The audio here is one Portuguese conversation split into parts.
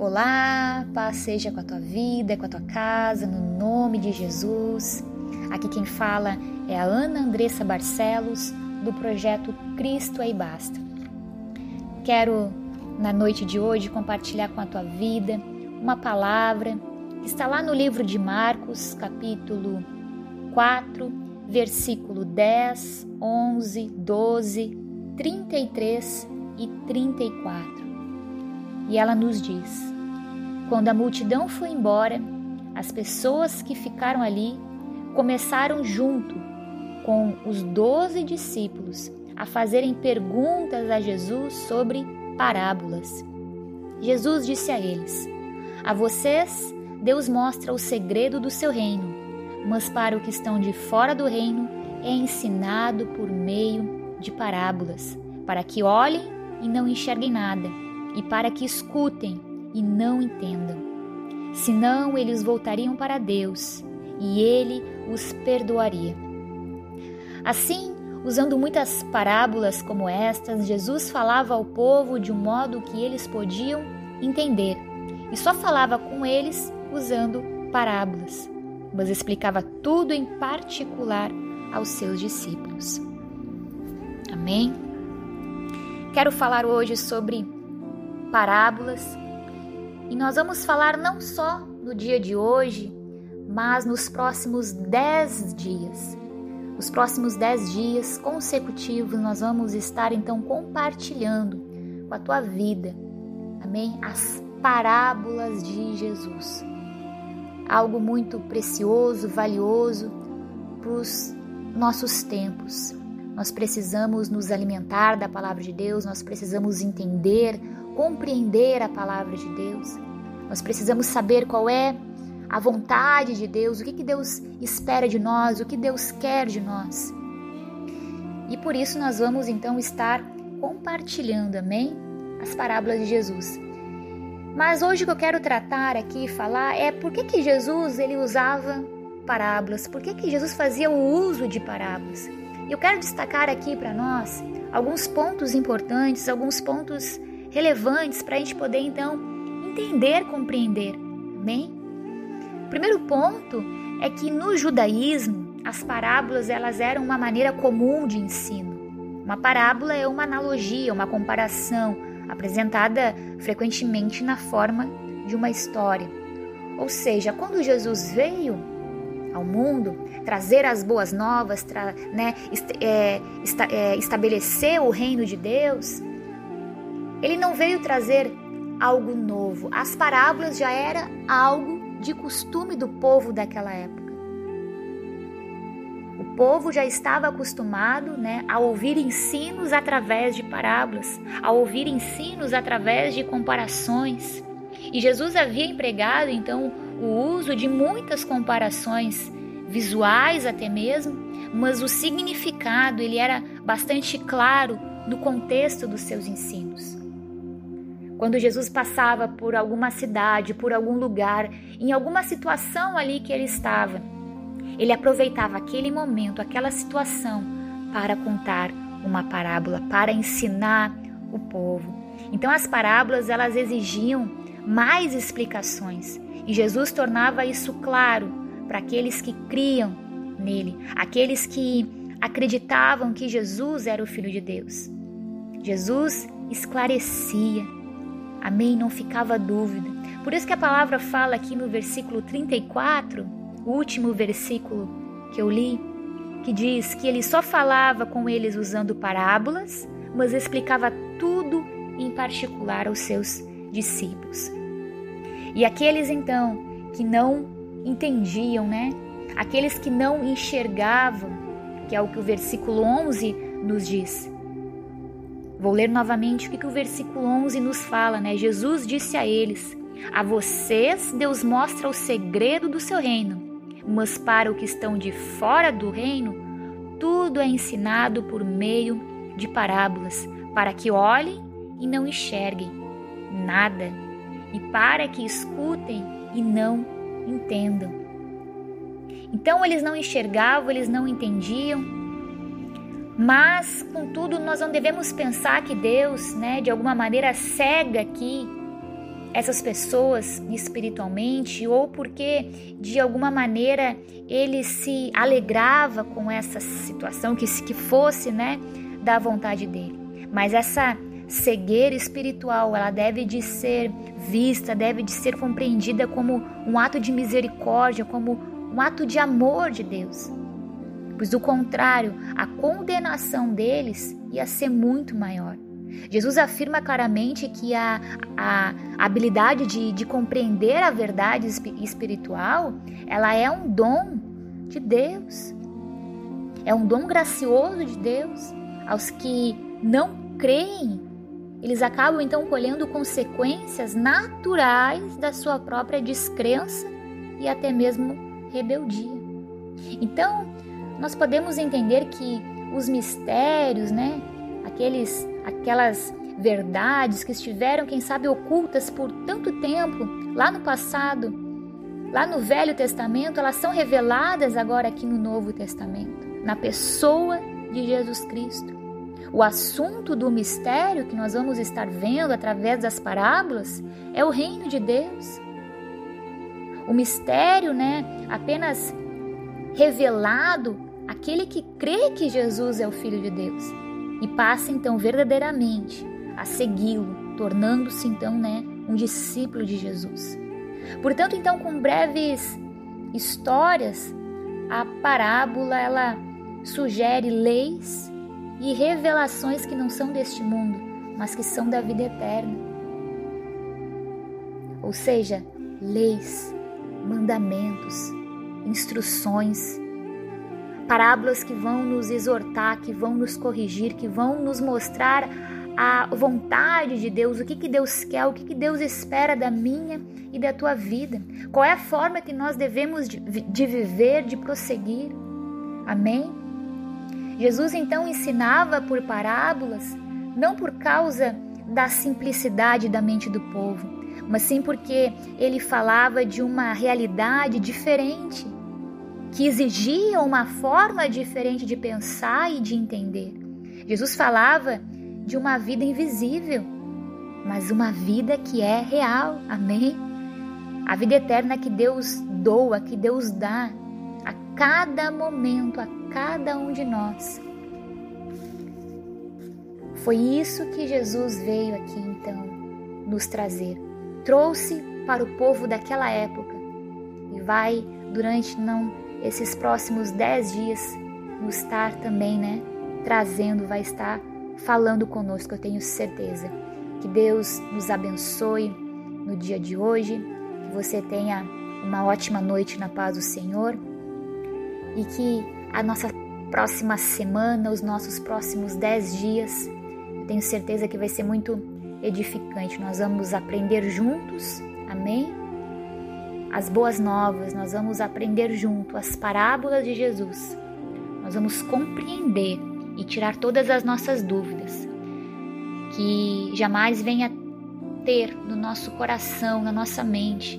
Olá, paz seja com a tua vida, com a tua casa, no nome de Jesus. Aqui quem fala é a Ana Andressa Barcelos, do projeto Cristo aí Basta. Quero, na noite de hoje, compartilhar com a tua vida uma palavra que está lá no livro de Marcos, capítulo 4, versículo 10, 11, 12, 33 e 34 e ela nos diz: Quando a multidão foi embora, as pessoas que ficaram ali começaram junto com os doze discípulos a fazerem perguntas a Jesus sobre parábolas. Jesus disse a eles: A vocês, Deus mostra o segredo do seu reino, mas para o que estão de fora do reino é ensinado por meio de parábolas, para que olhem e não enxerguem nada e para que escutem e não entendam. Senão eles voltariam para Deus e ele os perdoaria. Assim, usando muitas parábolas como estas, Jesus falava ao povo de um modo que eles podiam entender e só falava com eles usando parábolas, mas explicava tudo em particular aos seus discípulos. Amém? Quero falar hoje sobre parábolas. E nós vamos falar não só no dia de hoje, mas nos próximos dez dias. Os próximos dez dias consecutivos nós vamos estar então compartilhando com a tua vida, amém? As parábolas de Jesus. Algo muito precioso, valioso para os nossos tempos. Nós precisamos nos alimentar da palavra de Deus, nós precisamos entender compreender a palavra de Deus. Nós precisamos saber qual é a vontade de Deus, o que, que Deus espera de nós, o que Deus quer de nós. E por isso nós vamos então estar compartilhando, amém? As parábolas de Jesus. Mas hoje o que eu quero tratar aqui e falar é por que, que Jesus ele usava parábolas, por que, que Jesus fazia o uso de parábolas. Eu quero destacar aqui para nós alguns pontos importantes, alguns pontos relevantes para a gente poder então entender, compreender. Amém? O primeiro ponto é que no judaísmo as parábolas elas eram uma maneira comum de ensino. Uma parábola é uma analogia, uma comparação apresentada frequentemente na forma de uma história. Ou seja, quando Jesus veio ao mundo trazer as boas novas, tra, né, est, é, é, estabelecer o reino de Deus, ele não veio trazer algo novo. As parábolas já era algo de costume do povo daquela época. O povo já estava acostumado né, a ouvir ensinos através de parábolas, a ouvir ensinos através de comparações. E Jesus havia empregado então o uso de muitas comparações visuais até mesmo, mas o significado ele era bastante claro no contexto dos seus ensinos. Quando Jesus passava por alguma cidade, por algum lugar, em alguma situação ali que ele estava, ele aproveitava aquele momento, aquela situação, para contar uma parábola, para ensinar o povo. Então as parábolas elas exigiam mais explicações e Jesus tornava isso claro para aqueles que criam nele, aqueles que acreditavam que Jesus era o Filho de Deus. Jesus esclarecia, Amém? Não ficava dúvida. Por isso que a palavra fala aqui no versículo 34, o último versículo que eu li, que diz que ele só falava com eles usando parábolas, mas explicava tudo em particular aos seus discípulos. E aqueles então que não entendiam, né? Aqueles que não enxergavam, que é o que o versículo 11 nos diz, Vou ler novamente o que, que o versículo 11 nos fala, né? Jesus disse a eles: A vocês Deus mostra o segredo do seu reino, mas para o que estão de fora do reino, tudo é ensinado por meio de parábolas, para que olhem e não enxerguem nada, e para que escutem e não entendam. Então eles não enxergavam, eles não entendiam, mas, contudo, nós não devemos pensar que Deus, né, de alguma maneira cega aqui essas pessoas espiritualmente ou porque de alguma maneira ele se alegrava com essa situação que que fosse, né, da vontade dele. Mas essa cegueira espiritual, ela deve de ser vista, deve de ser compreendida como um ato de misericórdia, como um ato de amor de Deus. Pois do contrário, a condenação deles ia ser muito maior. Jesus afirma claramente que a, a habilidade de, de compreender a verdade espiritual, ela é um dom de Deus. É um dom gracioso de Deus aos que não creem. Eles acabam então colhendo consequências naturais da sua própria descrença e até mesmo rebeldia. Então, nós podemos entender que os mistérios, né, aqueles aquelas verdades que estiveram, quem sabe, ocultas por tanto tempo lá no passado, lá no Velho Testamento, elas são reveladas agora aqui no Novo Testamento, na pessoa de Jesus Cristo. O assunto do mistério que nós vamos estar vendo através das parábolas é o reino de Deus. O mistério, né, apenas revelado aquele que crê que Jesus é o filho de Deus e passa então verdadeiramente a segui-lo, tornando-se então, né, um discípulo de Jesus. Portanto, então, com breves histórias, a parábola ela sugere leis e revelações que não são deste mundo, mas que são da vida eterna. Ou seja, leis, mandamentos, instruções, parábolas que vão nos exortar, que vão nos corrigir, que vão nos mostrar a vontade de Deus, o que, que Deus quer, o que, que Deus espera da minha e da tua vida, qual é a forma que nós devemos de, de viver, de prosseguir. Amém? Jesus então ensinava por parábolas, não por causa da simplicidade da mente do povo, mas sim porque ele falava de uma realidade diferente que exigiam uma forma diferente de pensar e de entender. Jesus falava de uma vida invisível, mas uma vida que é real. Amém? A vida eterna que Deus doa, que Deus dá a cada momento, a cada um de nós. Foi isso que Jesus veio aqui então nos trazer. Trouxe para o povo daquela época e vai durante não esses próximos dez dias nos estar também, né, trazendo, vai estar falando conosco, eu tenho certeza. Que Deus nos abençoe no dia de hoje, que você tenha uma ótima noite na paz do Senhor e que a nossa próxima semana, os nossos próximos dez dias, eu tenho certeza que vai ser muito edificante. Nós vamos aprender juntos, amém? As boas novas, nós vamos aprender junto as parábolas de Jesus. Nós vamos compreender e tirar todas as nossas dúvidas. Que jamais venha ter no nosso coração, na nossa mente,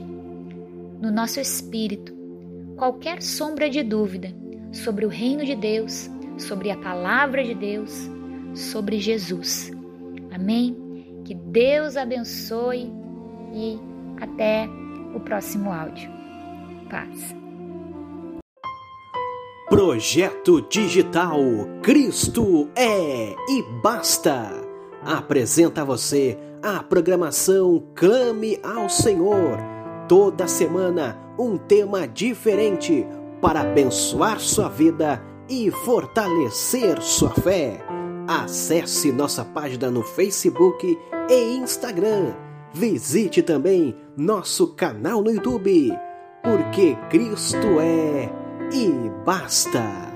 no nosso espírito, qualquer sombra de dúvida sobre o reino de Deus, sobre a palavra de Deus, sobre Jesus. Amém? Que Deus abençoe e até o próximo áudio. Paz. Projeto Digital Cristo é e basta. Apresenta a você a programação Clame ao Senhor. Toda semana um tema diferente para abençoar sua vida e fortalecer sua fé. Acesse nossa página no Facebook e Instagram Visite também nosso canal no YouTube, porque Cristo é e basta.